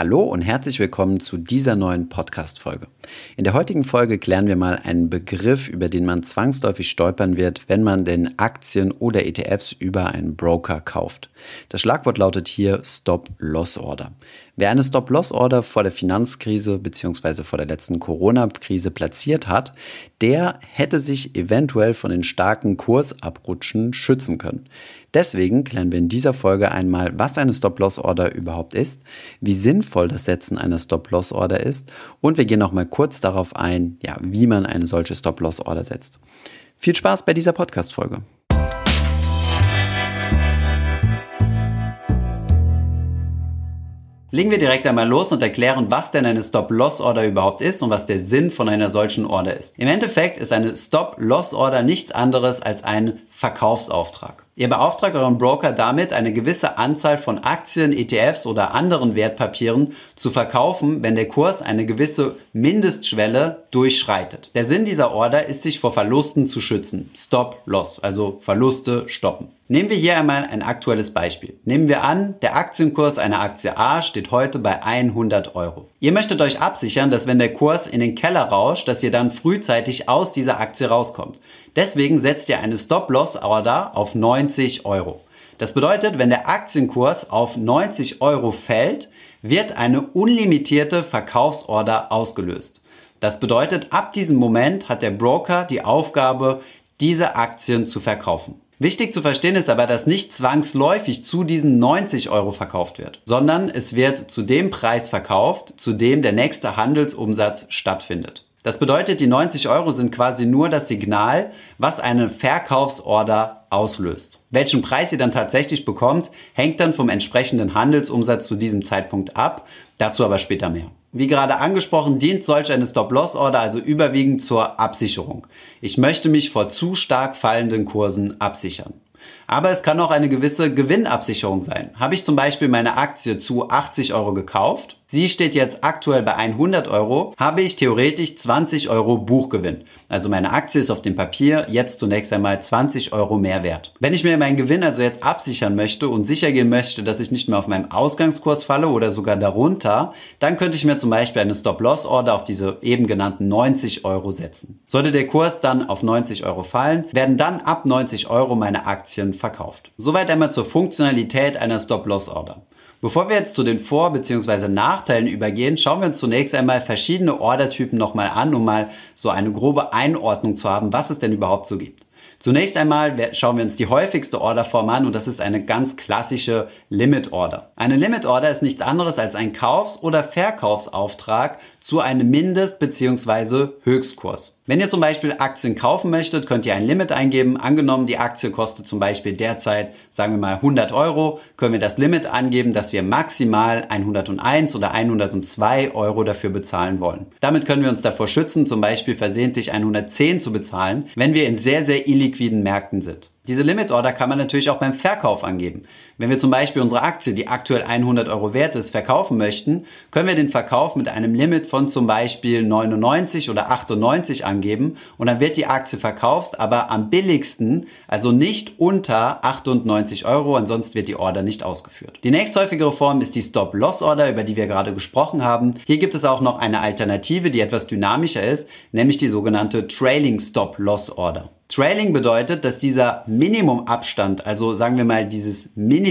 Hallo und herzlich willkommen zu dieser neuen Podcast-Folge. In der heutigen Folge klären wir mal einen Begriff, über den man zwangsläufig stolpern wird, wenn man denn Aktien oder ETFs über einen Broker kauft. Das Schlagwort lautet hier Stop-Loss-Order. Wer eine Stop-Loss-Order vor der Finanzkrise bzw. vor der letzten Corona-Krise platziert hat, der hätte sich eventuell von den starken Kursabrutschen schützen können. Deswegen klären wir in dieser Folge einmal, was eine Stop-Loss-Order überhaupt ist, wie sinnvoll das Setzen einer Stop-Loss-Order ist und wir gehen nochmal kurz darauf ein, ja, wie man eine solche Stop-Loss-Order setzt. Viel Spaß bei dieser Podcast-Folge. Legen wir direkt einmal los und erklären, was denn eine Stop-Loss-Order überhaupt ist und was der Sinn von einer solchen Order ist. Im Endeffekt ist eine Stop-Loss-Order nichts anderes als ein Verkaufsauftrag. Ihr beauftragt euren Broker damit, eine gewisse Anzahl von Aktien, ETFs oder anderen Wertpapieren zu verkaufen, wenn der Kurs eine gewisse Mindestschwelle durchschreitet. Der Sinn dieser Order ist, sich vor Verlusten zu schützen. Stop Loss, also Verluste stoppen. Nehmen wir hier einmal ein aktuelles Beispiel. Nehmen wir an, der Aktienkurs einer Aktie A steht heute bei 100 Euro. Ihr möchtet euch absichern, dass wenn der Kurs in den Keller rauscht, dass ihr dann frühzeitig aus dieser Aktie rauskommt. Deswegen setzt ihr eine Stop-Loss-Order auf 90 Euro. Das bedeutet, wenn der Aktienkurs auf 90 Euro fällt, wird eine unlimitierte Verkaufsorder ausgelöst. Das bedeutet, ab diesem Moment hat der Broker die Aufgabe, diese Aktien zu verkaufen. Wichtig zu verstehen ist aber, dass nicht zwangsläufig zu diesen 90 Euro verkauft wird, sondern es wird zu dem Preis verkauft, zu dem der nächste Handelsumsatz stattfindet. Das bedeutet, die 90 Euro sind quasi nur das Signal, was eine Verkaufsorder auslöst. Welchen Preis ihr dann tatsächlich bekommt, hängt dann vom entsprechenden Handelsumsatz zu diesem Zeitpunkt ab. Dazu aber später mehr. Wie gerade angesprochen, dient solch eine Stop-Loss-Order also überwiegend zur Absicherung. Ich möchte mich vor zu stark fallenden Kursen absichern. Aber es kann auch eine gewisse Gewinnabsicherung sein. Habe ich zum Beispiel meine Aktie zu 80 Euro gekauft, sie steht jetzt aktuell bei 100 Euro, habe ich theoretisch 20 Euro Buchgewinn. Also meine Aktie ist auf dem Papier jetzt zunächst einmal 20 Euro mehr wert. Wenn ich mir meinen Gewinn also jetzt absichern möchte und sicher gehen möchte, dass ich nicht mehr auf meinem Ausgangskurs falle oder sogar darunter, dann könnte ich mir zum Beispiel eine Stop-Loss-Order auf diese eben genannten 90 Euro setzen. Sollte der Kurs dann auf 90 Euro fallen, werden dann ab 90 Euro meine Aktien verkauft. Soweit einmal zur Funktionalität einer Stop-Loss-Order. Bevor wir jetzt zu den Vor- bzw. Nachteilen übergehen, schauen wir uns zunächst einmal verschiedene Ordertypen nochmal an, um mal so eine grobe Einordnung zu haben, was es denn überhaupt so gibt. Zunächst einmal schauen wir uns die häufigste Orderform an und das ist eine ganz klassische Limit Order. Eine Limit Order ist nichts anderes als ein Kaufs- oder Verkaufsauftrag zu einem Mindest- bzw. Höchstkurs. Wenn ihr zum Beispiel Aktien kaufen möchtet, könnt ihr ein Limit eingeben. Angenommen, die Aktie kostet zum Beispiel derzeit, sagen wir mal 100 Euro, können wir das Limit angeben, dass wir maximal 101 oder 102 Euro dafür bezahlen wollen. Damit können wir uns davor schützen, zum Beispiel versehentlich 110 zu bezahlen, wenn wir in sehr, sehr illiquiden Märkten sind. Diese Limit Order kann man natürlich auch beim Verkauf angeben. Wenn wir zum Beispiel unsere Aktie, die aktuell 100 Euro wert ist, verkaufen möchten, können wir den Verkauf mit einem Limit von zum Beispiel 99 oder 98 angeben und dann wird die Aktie verkauft, aber am billigsten, also nicht unter 98 Euro, ansonsten wird die Order nicht ausgeführt. Die nächsthäufigere Form ist die Stop-Loss-Order, über die wir gerade gesprochen haben. Hier gibt es auch noch eine Alternative, die etwas dynamischer ist, nämlich die sogenannte Trailing Stop-Loss-Order. Trailing bedeutet, dass dieser Minimumabstand, also sagen wir mal dieses Minimum,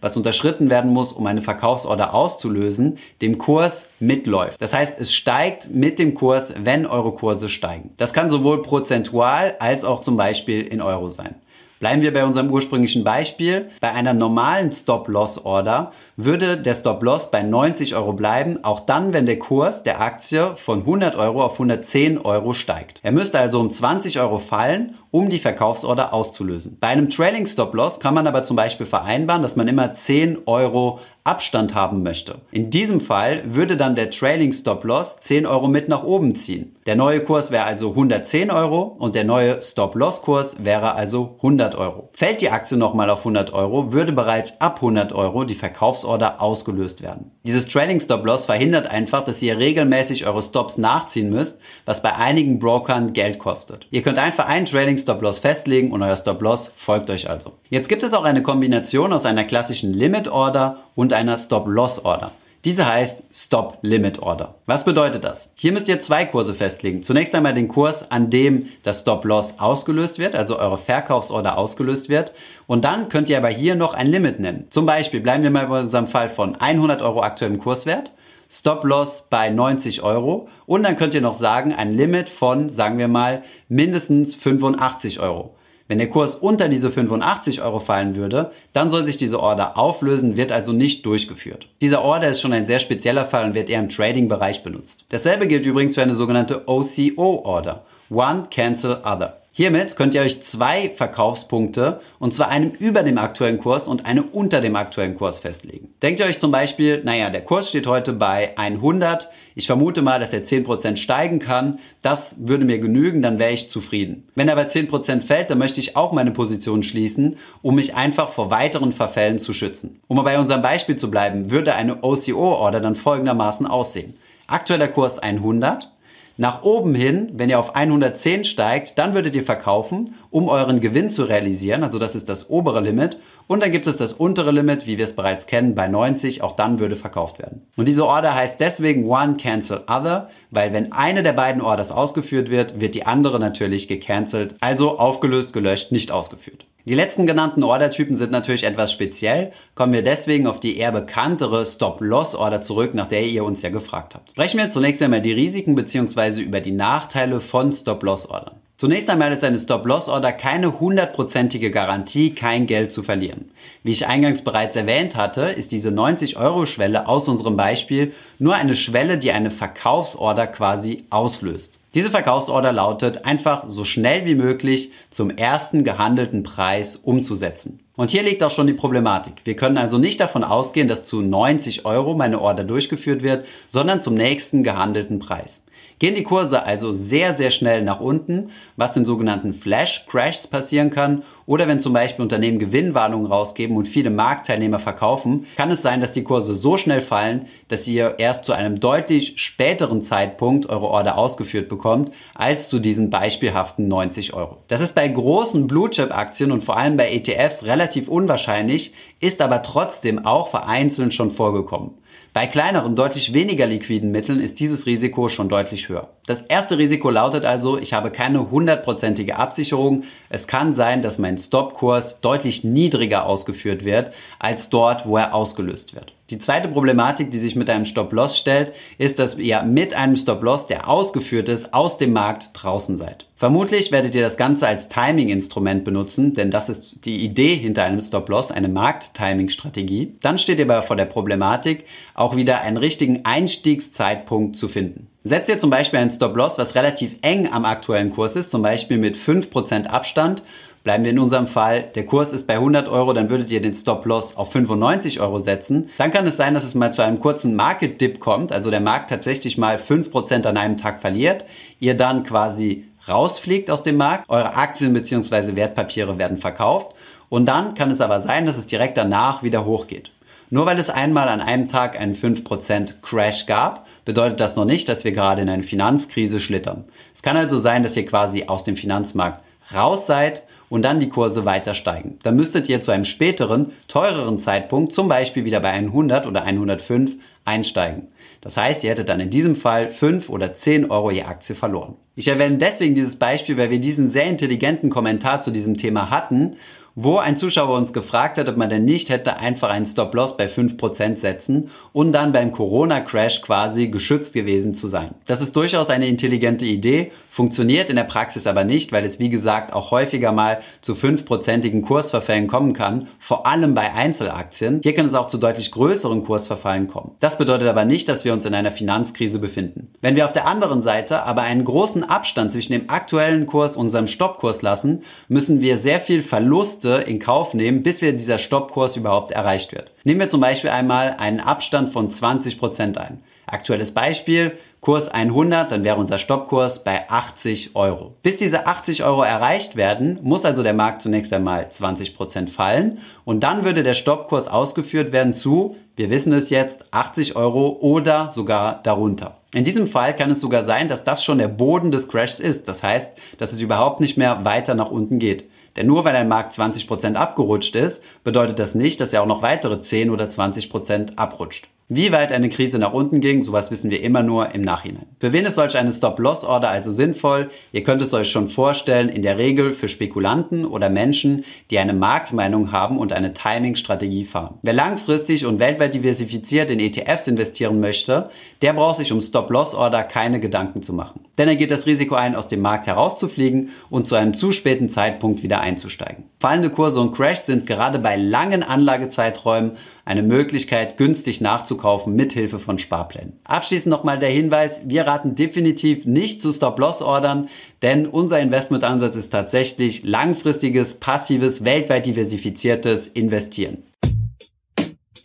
was unterschritten werden muss, um eine Verkaufsorder auszulösen, dem Kurs mitläuft. Das heißt, es steigt mit dem Kurs, wenn eure Kurse steigen. Das kann sowohl prozentual als auch zum Beispiel in Euro sein. Bleiben wir bei unserem ursprünglichen Beispiel. Bei einer normalen Stop-Loss-Order würde der Stop-Loss bei 90 Euro bleiben, auch dann, wenn der Kurs der Aktie von 100 Euro auf 110 Euro steigt. Er müsste also um 20 Euro fallen, um die Verkaufsorder auszulösen. Bei einem Trailing Stop-Loss kann man aber zum Beispiel vereinbaren, dass man immer 10 Euro Abstand haben möchte. In diesem Fall würde dann der Trailing Stop Loss 10 Euro mit nach oben ziehen. Der neue Kurs wäre also 110 Euro und der neue Stop Loss Kurs wäre also 100 Euro. Fällt die Aktie nochmal auf 100 Euro, würde bereits ab 100 Euro die Verkaufsorder ausgelöst werden. Dieses Trailing Stop Loss verhindert einfach, dass ihr regelmäßig eure Stops nachziehen müsst, was bei einigen Brokern Geld kostet. Ihr könnt einfach einen Trailing Stop Loss festlegen und euer Stop Loss folgt euch also. Jetzt gibt es auch eine Kombination aus einer klassischen Limit Order und einer Stop-Loss-Order. Diese heißt Stop Limit Order. Was bedeutet das? Hier müsst ihr zwei Kurse festlegen. Zunächst einmal den Kurs, an dem das Stop Loss ausgelöst wird, also eure Verkaufsorder ausgelöst wird. Und dann könnt ihr aber hier noch ein Limit nennen. Zum Beispiel bleiben wir mal bei unserem Fall von 100 Euro aktuellem Kurswert. Stop Loss bei 90 Euro und dann könnt ihr noch sagen, ein Limit von, sagen wir mal, mindestens 85 Euro. Wenn der Kurs unter diese 85 Euro fallen würde, dann soll sich diese Order auflösen, wird also nicht durchgeführt. Dieser Order ist schon ein sehr spezieller Fall und wird eher im Trading-Bereich benutzt. Dasselbe gilt übrigens für eine sogenannte OCO-Order. One Cancel Other. Hiermit könnt ihr euch zwei Verkaufspunkte, und zwar einen über dem aktuellen Kurs und eine unter dem aktuellen Kurs festlegen. Denkt ihr euch zum Beispiel, naja, der Kurs steht heute bei 100, ich vermute mal, dass er 10% steigen kann, das würde mir genügen, dann wäre ich zufrieden. Wenn er bei 10% fällt, dann möchte ich auch meine Position schließen, um mich einfach vor weiteren Verfällen zu schützen. Um mal bei unserem Beispiel zu bleiben, würde eine OCO-Order dann folgendermaßen aussehen. Aktueller Kurs 100, nach oben hin, wenn ihr auf 110 steigt, dann würdet ihr verkaufen, um euren Gewinn zu realisieren. Also das ist das obere Limit. Und dann gibt es das untere Limit, wie wir es bereits kennen, bei 90. Auch dann würde verkauft werden. Und diese Order heißt deswegen One Cancel Other, weil wenn eine der beiden Orders ausgeführt wird, wird die andere natürlich gecancelt. Also aufgelöst, gelöscht, nicht ausgeführt. Die letzten genannten Ordertypen sind natürlich etwas speziell, kommen wir deswegen auf die eher bekanntere Stop-Loss-Order zurück, nach der ihr uns ja gefragt habt. Sprechen wir zunächst einmal die Risiken bzw. über die Nachteile von Stop-Loss-Ordern. Zunächst einmal ist eine Stop-Loss-Order keine hundertprozentige Garantie, kein Geld zu verlieren. Wie ich eingangs bereits erwähnt hatte, ist diese 90-Euro-Schwelle aus unserem Beispiel nur eine Schwelle, die eine Verkaufsorder quasi auslöst. Diese Verkaufsorder lautet, einfach so schnell wie möglich zum ersten gehandelten Preis umzusetzen. Und hier liegt auch schon die Problematik. Wir können also nicht davon ausgehen, dass zu 90 Euro meine Order durchgeführt wird, sondern zum nächsten gehandelten Preis. Gehen die Kurse also sehr, sehr schnell nach unten, was in sogenannten Flash-Crashs passieren kann, oder wenn zum Beispiel Unternehmen Gewinnwarnungen rausgeben und viele Marktteilnehmer verkaufen, kann es sein, dass die Kurse so schnell fallen, dass ihr erst zu einem deutlich späteren Zeitpunkt eure Order ausgeführt bekommt, als zu diesen beispielhaften 90 Euro. Das ist bei großen Blue-Chip-Aktien und vor allem bei ETFs relativ unwahrscheinlich, ist aber trotzdem auch vereinzelt schon vorgekommen. Bei kleineren, deutlich weniger liquiden Mitteln ist dieses Risiko schon deutlich höher. Das erste Risiko lautet also, ich habe keine hundertprozentige Absicherung. Es kann sein, dass mein Stopkurs deutlich niedriger ausgeführt wird als dort, wo er ausgelöst wird. Die zweite Problematik, die sich mit einem Stop-Loss stellt, ist, dass ihr mit einem Stop-Loss, der ausgeführt ist, aus dem Markt draußen seid. Vermutlich werdet ihr das Ganze als Timing-Instrument benutzen, denn das ist die Idee hinter einem Stop-Loss, eine Markt-Timing-Strategie. Dann steht ihr aber vor der Problematik, auch wieder einen richtigen Einstiegszeitpunkt zu finden. Setzt ihr zum Beispiel einen Stop-Loss, was relativ eng am aktuellen Kurs ist, zum Beispiel mit 5% Abstand, Bleiben wir in unserem Fall, der Kurs ist bei 100 Euro, dann würdet ihr den Stop-Loss auf 95 Euro setzen. Dann kann es sein, dass es mal zu einem kurzen Market-Dip kommt, also der Markt tatsächlich mal 5% an einem Tag verliert. Ihr dann quasi rausfliegt aus dem Markt, eure Aktien bzw. Wertpapiere werden verkauft und dann kann es aber sein, dass es direkt danach wieder hochgeht. Nur weil es einmal an einem Tag einen 5% Crash gab, bedeutet das noch nicht, dass wir gerade in eine Finanzkrise schlittern. Es kann also sein, dass ihr quasi aus dem Finanzmarkt raus seid und dann die Kurse weiter steigen. Dann müsstet ihr zu einem späteren, teureren Zeitpunkt, zum Beispiel wieder bei 100 oder 105, einsteigen. Das heißt, ihr hättet dann in diesem Fall 5 oder 10 Euro je Aktie verloren. Ich erwähne deswegen dieses Beispiel, weil wir diesen sehr intelligenten Kommentar zu diesem Thema hatten wo ein Zuschauer uns gefragt hat, ob man denn nicht hätte einfach einen Stop-Loss bei 5% setzen und dann beim Corona-Crash quasi geschützt gewesen zu sein. Das ist durchaus eine intelligente Idee, funktioniert in der Praxis aber nicht, weil es wie gesagt auch häufiger mal zu 5%igen Kursverfällen kommen kann, vor allem bei Einzelaktien. Hier kann es auch zu deutlich größeren Kursverfallen kommen. Das bedeutet aber nicht, dass wir uns in einer Finanzkrise befinden. Wenn wir auf der anderen Seite aber einen großen Abstand zwischen dem aktuellen Kurs und unserem Stoppkurs lassen, müssen wir sehr viel Verlust Verluste in Kauf nehmen, bis wir dieser Stoppkurs überhaupt erreicht wird. Nehmen wir zum Beispiel einmal einen Abstand von 20% ein. Aktuelles Beispiel, Kurs 100, dann wäre unser Stoppkurs bei 80 Euro. Bis diese 80 Euro erreicht werden, muss also der Markt zunächst einmal 20% fallen und dann würde der Stoppkurs ausgeführt werden zu, wir wissen es jetzt, 80 Euro oder sogar darunter. In diesem Fall kann es sogar sein, dass das schon der Boden des Crashs ist. Das heißt, dass es überhaupt nicht mehr weiter nach unten geht. Denn nur weil ein Markt 20% abgerutscht ist, bedeutet das nicht, dass er auch noch weitere 10 oder 20% abrutscht. Wie weit eine Krise nach unten ging, sowas wissen wir immer nur im Nachhinein. Für wen ist solch eine Stop-Loss-Order also sinnvoll? Ihr könnt es euch schon vorstellen, in der Regel für Spekulanten oder Menschen, die eine Marktmeinung haben und eine Timing-Strategie fahren. Wer langfristig und weltweit diversifiziert in ETFs investieren möchte, der braucht sich um Stop-Loss-Order keine Gedanken zu machen. Denn er geht das Risiko ein, aus dem Markt herauszufliegen und zu einem zu späten Zeitpunkt wieder einzusteigen. Fallende Kurse und Crash sind gerade bei langen Anlagezeiträumen eine Möglichkeit, günstig nachzukaufen mithilfe von Sparplänen. Abschließend nochmal der Hinweis, wir raten definitiv nicht zu Stop-Loss-Ordern, denn unser Investmentansatz ist tatsächlich langfristiges, passives, weltweit diversifiziertes Investieren.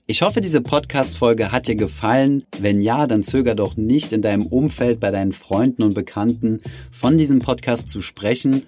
Ich hoffe, diese Podcast-Folge hat dir gefallen. Wenn ja, dann zöger doch nicht in deinem Umfeld bei deinen Freunden und Bekannten von diesem Podcast zu sprechen